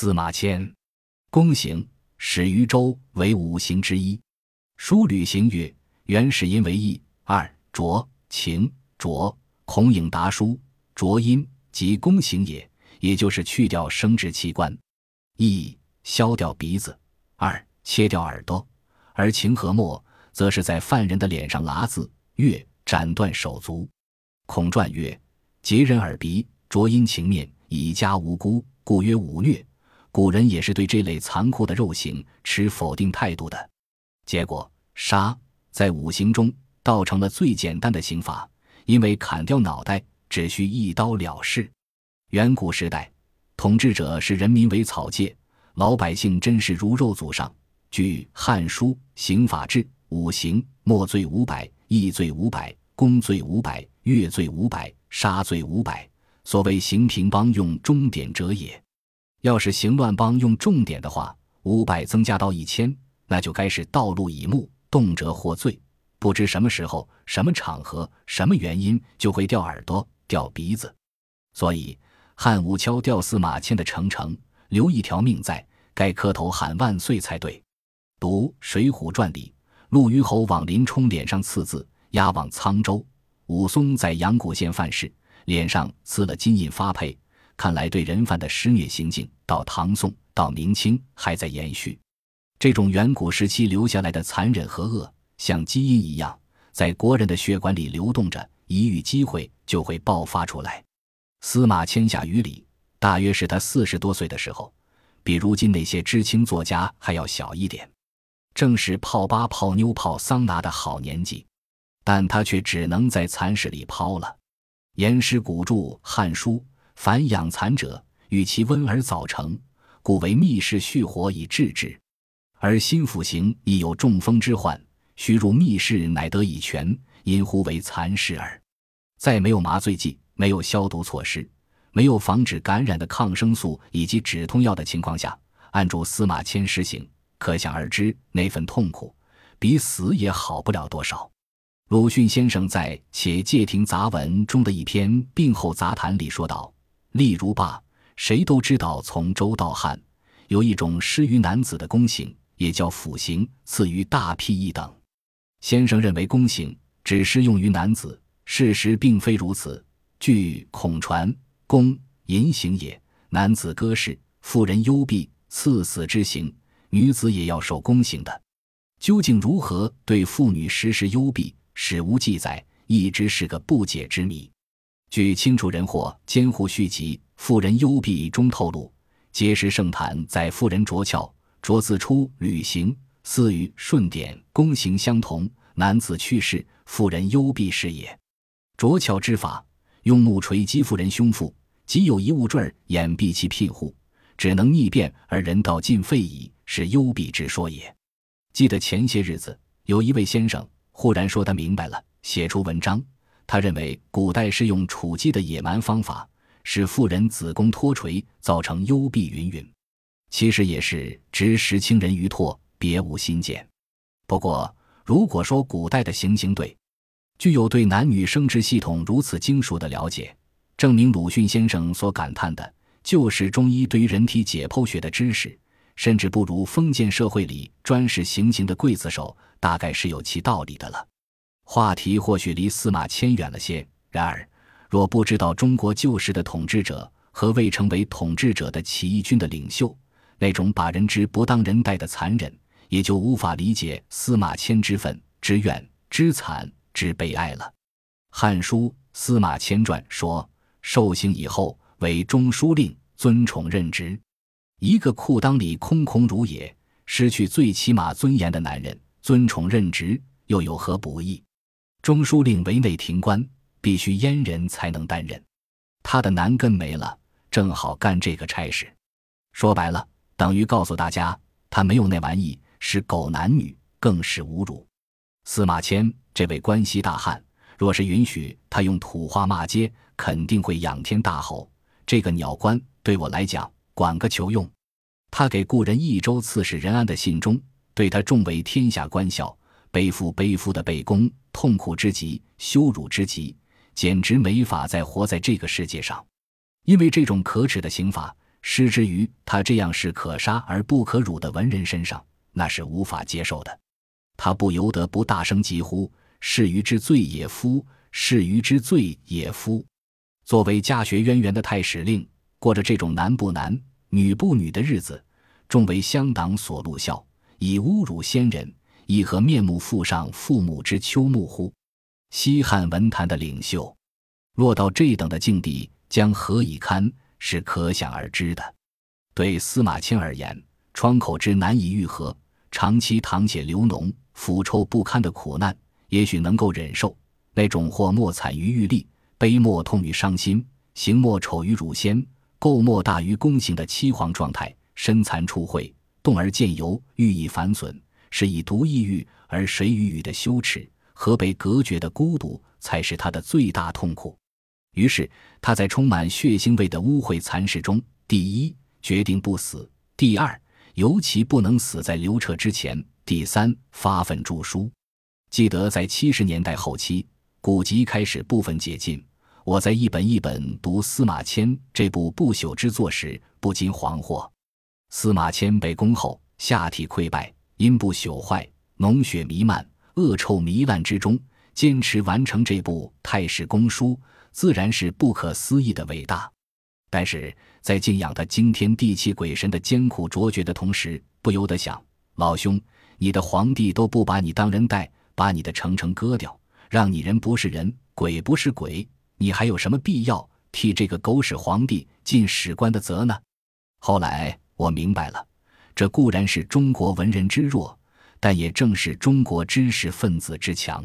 司马迁，宫刑始于周，为五行之一。书履行曰：原始因为义。二浊情浊，孔颖达书浊音即宫刑也，也就是去掉生殖器官。义削掉鼻子。二切掉耳朵。而情和墨，则是在犯人的脸上剌字。月斩断手足。孔传曰：截人耳鼻，浊阴情面，以加无辜，故曰五虐。古人也是对这类残酷的肉刑持否定态度的。结果，杀在五行中倒成了最简单的刑罚，因为砍掉脑袋只需一刀了事。远古时代，统治者视人民为草芥，老百姓真是如肉祖上。据《汉书·刑法志》，五行：墨罪五百，义罪五百，公罪五百，越罪五百，杀罪五百。所谓刑平邦用中典者也。要是行乱帮用重点的话，五百增加到一千，那就该是道路以目，动辄获罪。不知什么时候、什么场合、什么原因，就会掉耳朵、掉鼻子。所以汉武敲掉司马迁的程程，留一条命在，该磕头喊万岁才对。读《水浒传》里，陆虞侯往林冲脸上刺字，押往沧州。武松在阳谷县犯事，脸上刺了金印发配。看来，对人犯的施虐行径，到唐宋、到明清还在延续。这种远古时期留下来的残忍和恶，像基因一样，在国人的血管里流动着，一遇机会就会爆发出来。司马迁下于礼，大约是他四十多岁的时候，比如今那些知青作家还要小一点，正是泡吧、泡妞、泡桑拿的好年纪，但他却只能在蚕室里泡了。严师古著《汉书》。凡养蚕者，与其温而早成，故为密室蓄火以制之。而心腹刑亦有中风之患，须入密室，乃得以全，因呼为蚕室耳。在没有麻醉剂、没有消毒措施、没有防止感染的抗生素以及止痛药的情况下，按住司马迁施行，可想而知那份痛苦，比死也好不了多少。鲁迅先生在《且介亭杂文》中的一篇《病后杂谈》里说道。例如罢，谁都知道，从周到汉，有一种施于男子的宫刑，也叫腐刑，赐于大辟一等。先生认为宫刑只适用于男子，事实并非如此。据孔传，宫淫刑也，男子割室，妇人幽闭，赐死之刑，女子也要受宫刑的。究竟如何对妇女实施幽闭，史无记载，一直是个不解之谜。据清楚人或监护续集《妇人幽闭》中透露，碣石圣坛在妇人着翘，着自出履行，似与顺典宫刑相同。男子去世，妇人幽闭是也。着翘之法，用木锤击妇人胸腹，即有一物坠掩蔽其庇护，只能逆变而人道尽废矣，是幽闭之说也。记得前些日子，有一位先生忽然说他明白了，写出文章。他认为古代是用处鸡的野蛮方法，使妇人子宫脱垂，造成幽闭云云。其实也是执实轻人于唾，别无新见。不过，如果说古代的行刑对，具有对男女生殖系统如此精熟的了解，证明鲁迅先生所感叹的就是中医对于人体解剖学的知识，甚至不如封建社会里专事行刑的刽子手，大概是有其道理的了。话题或许离司马迁远了些，然而，若不知道中国旧时的统治者和未成为统治者的起义军的领袖那种把人之不当人待的残忍，也就无法理解司马迁之愤、之怨、之惨、之悲哀了。《汉书·司马迁传》说：“受刑以后，为中书令，尊宠任职。一个裤裆里空空如也，失去最起码尊严的男人，尊宠任职又有何不易？”中书令为内廷官，必须阉人才能担任。他的男根没了，正好干这个差事。说白了，等于告诉大家，他没有那玩意，是狗男女，更是侮辱。司马迁这位关西大汉，若是允许他用土话骂街，肯定会仰天大吼：“这个鸟官对我来讲，管个球用！”他给故人益州刺史任安的信中，对他重为天下官校。背负背负的背公，痛苦之极，羞辱之极，简直没法再活在这个世界上。因为这种可耻的刑罚，施之于他这样是可杀而不可辱的文人身上，那是无法接受的。他不由得不大声疾呼：“是鱼之罪也夫！是鱼之罪也夫！”作为家学渊源的太史令，过着这种男不男、女不女的日子，众为乡党所戮笑，以侮辱先人，亦何面目复上父母之秋木乎？西汉文坛的领袖，落到这等的境地，将何以堪？是可想而知的。对司马迁而言，窗口之难以愈合，长期淌血流脓。腐臭不堪的苦难，也许能够忍受；那种或莫惨于欲立，悲莫痛于伤心，行莫丑于辱先，垢莫大于宫刑的凄惶状态，身残处秽，动而见油，欲以反损，是以独异域而谁与语的羞耻和被隔绝的孤独，才是他的最大痛苦。于是他在充满血腥味的污秽残事中，第一决定不死；第二，尤其不能死在刘彻之前。第三，发愤著书。记得在七十年代后期，古籍开始部分解禁，我在一本一本读司马迁这部不朽之作时，不禁惶惑。司马迁被攻后，下体溃败，阴部朽坏，脓血弥漫，恶臭糜烂之中，坚持完成这部太史公书，自然是不可思议的伟大。但是在敬仰他惊天地泣鬼神的艰苦卓绝的同时，不由得想，老兄。你的皇帝都不把你当人待，把你的城城割掉，让你人不是人，鬼不是鬼，你还有什么必要替这个狗屎皇帝尽史官的责呢？后来我明白了，这固然是中国文人之弱，但也正是中国知识分子之强。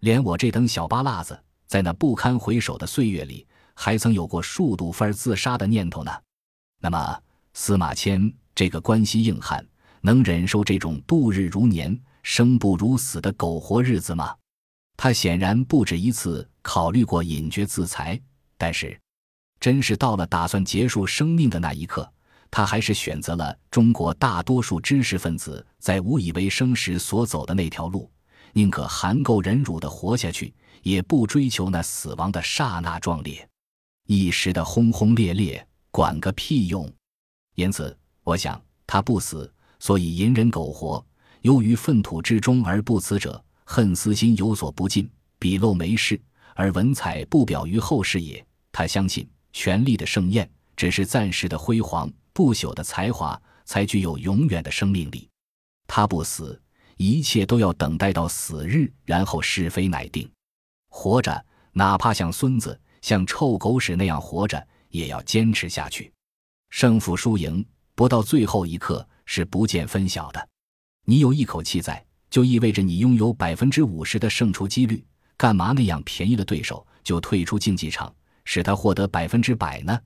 连我这等小巴辣子，在那不堪回首的岁月里，还曾有过数度分自杀的念头呢。那么司马迁这个关西硬汉。能忍受这种度日如年、生不如死的苟活日子吗？他显然不止一次考虑过隐绝自裁，但是，真是到了打算结束生命的那一刻，他还是选择了中国大多数知识分子在无以为生时所走的那条路：宁可含垢忍辱地活下去，也不追求那死亡的刹那壮烈。一时的轰轰烈烈，管个屁用！因此，我想他不死。所以隐忍苟活，由于粪土之中而不辞者，恨私心有所不尽，笔漏没事，而文采不表于后世也。他相信权力的盛宴只是暂时的辉煌，不朽的才华才具有永远的生命力。他不死，一切都要等待到死日，然后是非乃定。活着，哪怕像孙子、像臭狗屎那样活着，也要坚持下去。胜负输赢，不到最后一刻。是不见分晓的。你有一口气在，就意味着你拥有百分之五十的胜出几率。干嘛那样便宜了对手就退出竞技场，使他获得百分之百呢？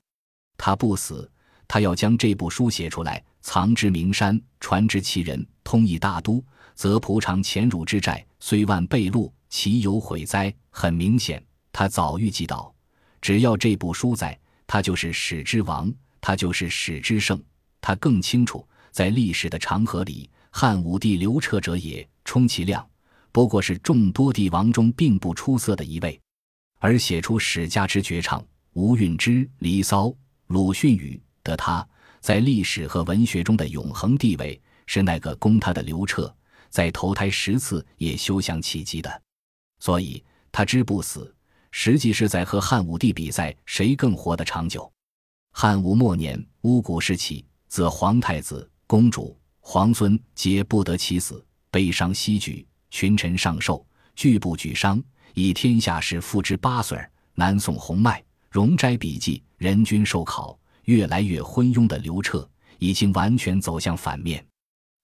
他不死，他要将这部书写出来，藏之名山，传之其人，通义大都，则仆偿前辱之债，虽万倍禄，其有悔哉？很明显，他早预计到，只要这部书在，他就是史之王，他就是史之圣。他更清楚。在历史的长河里，汉武帝刘彻者也，充其量不过是众多帝王中并不出色的一位。而写出史家之绝唱《吴韵之》《离骚》《鲁迅语》的他，在历史和文学中的永恒地位，是那个攻他的刘彻在投胎十次也休想企及的。所以，他之不死，实际是在和汉武帝比赛，谁更活得长久。汉武末年，巫蛊时起，则皇太子。公主、皇孙皆不得其死，悲伤西举，群臣上寿，拒不举伤，以天下事付之八岁。南宋洪迈、容斋笔记，人均受考，越来越昏庸的刘彻，已经完全走向反面。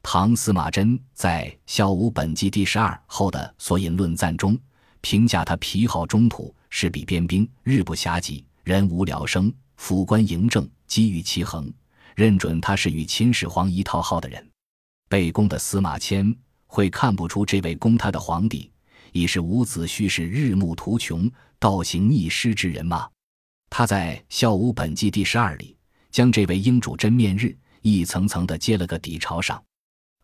唐司马真在《孝武本纪》第十二后的所引论赞中，评价他皮好中土，事必边兵，日不暇给，人无聊生，府官嬴政，机遇其衡。认准他是与秦始皇一套号的人，被攻的司马迁会看不出这位攻他的皇帝已是伍子胥是日暮途穷、倒行逆施之人吗？他在《孝武本纪》第十二里将这位英主真面日一层层的揭了个底朝上。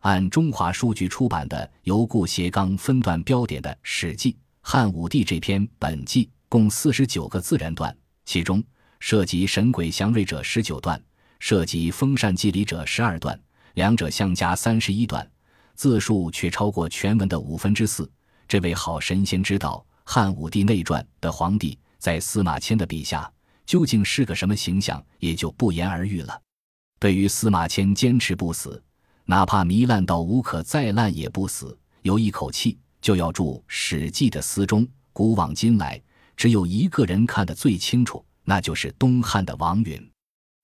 按中华书局出版的由顾颉刚分段标点的《史记汉武帝》这篇本纪，共四十九个自然段，其中涉及神鬼祥瑞者十九段。涉及《封禅祭礼者十二段，两者相加三十一段，字数却超过全文的五分之四。这位好神仙知道《汉武帝内传》的皇帝在司马迁的笔下究竟是个什么形象，也就不言而喻了。对于司马迁坚持不死，哪怕糜烂到无可再烂也不死，有一口气就要注《史记》的司中。古往今来，只有一个人看得最清楚，那就是东汉的王允。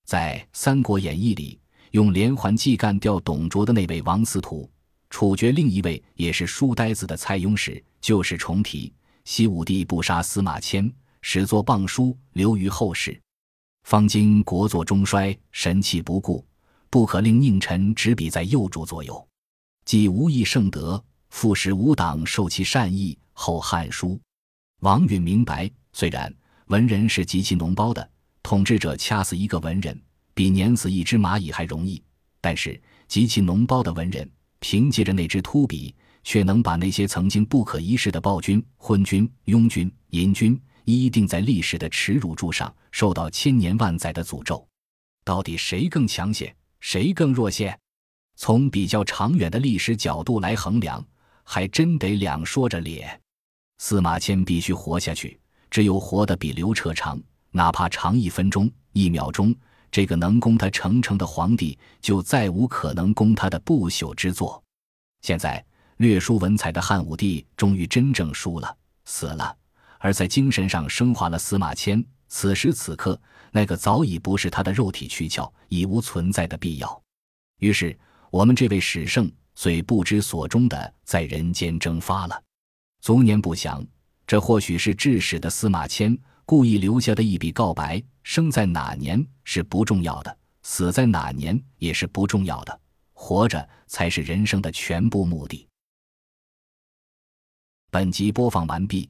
在《三国演义》里，用连环计干掉董卓的那位王司徒，处决另一位也是书呆子的蔡邕时，就是重提西武帝不杀司马迁，始作谤书留于后世。方今国祚中衰，神器不顾，不可令佞臣执笔在右主左右，既无益圣德，复使吾党受其善意。后《汉书》。王允明白，虽然文人是极其脓包的，统治者掐死一个文人比碾死一只蚂蚁还容易，但是极其脓包的文人，凭借着那支秃笔，却能把那些曾经不可一世的暴君、昏君、庸君、淫君，一定在历史的耻辱柱上，受到千年万载的诅咒。到底谁更强些，谁更弱些？从比较长远的历史角度来衡量，还真得两说着咧。司马迁必须活下去，只有活得比刘彻长，哪怕长一分钟、一秒钟，这个能供他成成的皇帝，就再无可能供他的不朽之作。现在略输文采的汉武帝终于真正输了，死了；而在精神上升华了司马迁。此时此刻，那个早已不是他的肉体躯壳，已无存在的必要。于是，我们这位史圣虽不知所终的在人间蒸发了。卒年不详，这或许是致使的司马迁故意留下的一笔告白。生在哪年是不重要的，死在哪年也是不重要的，活着才是人生的全部目的。本集播放完毕，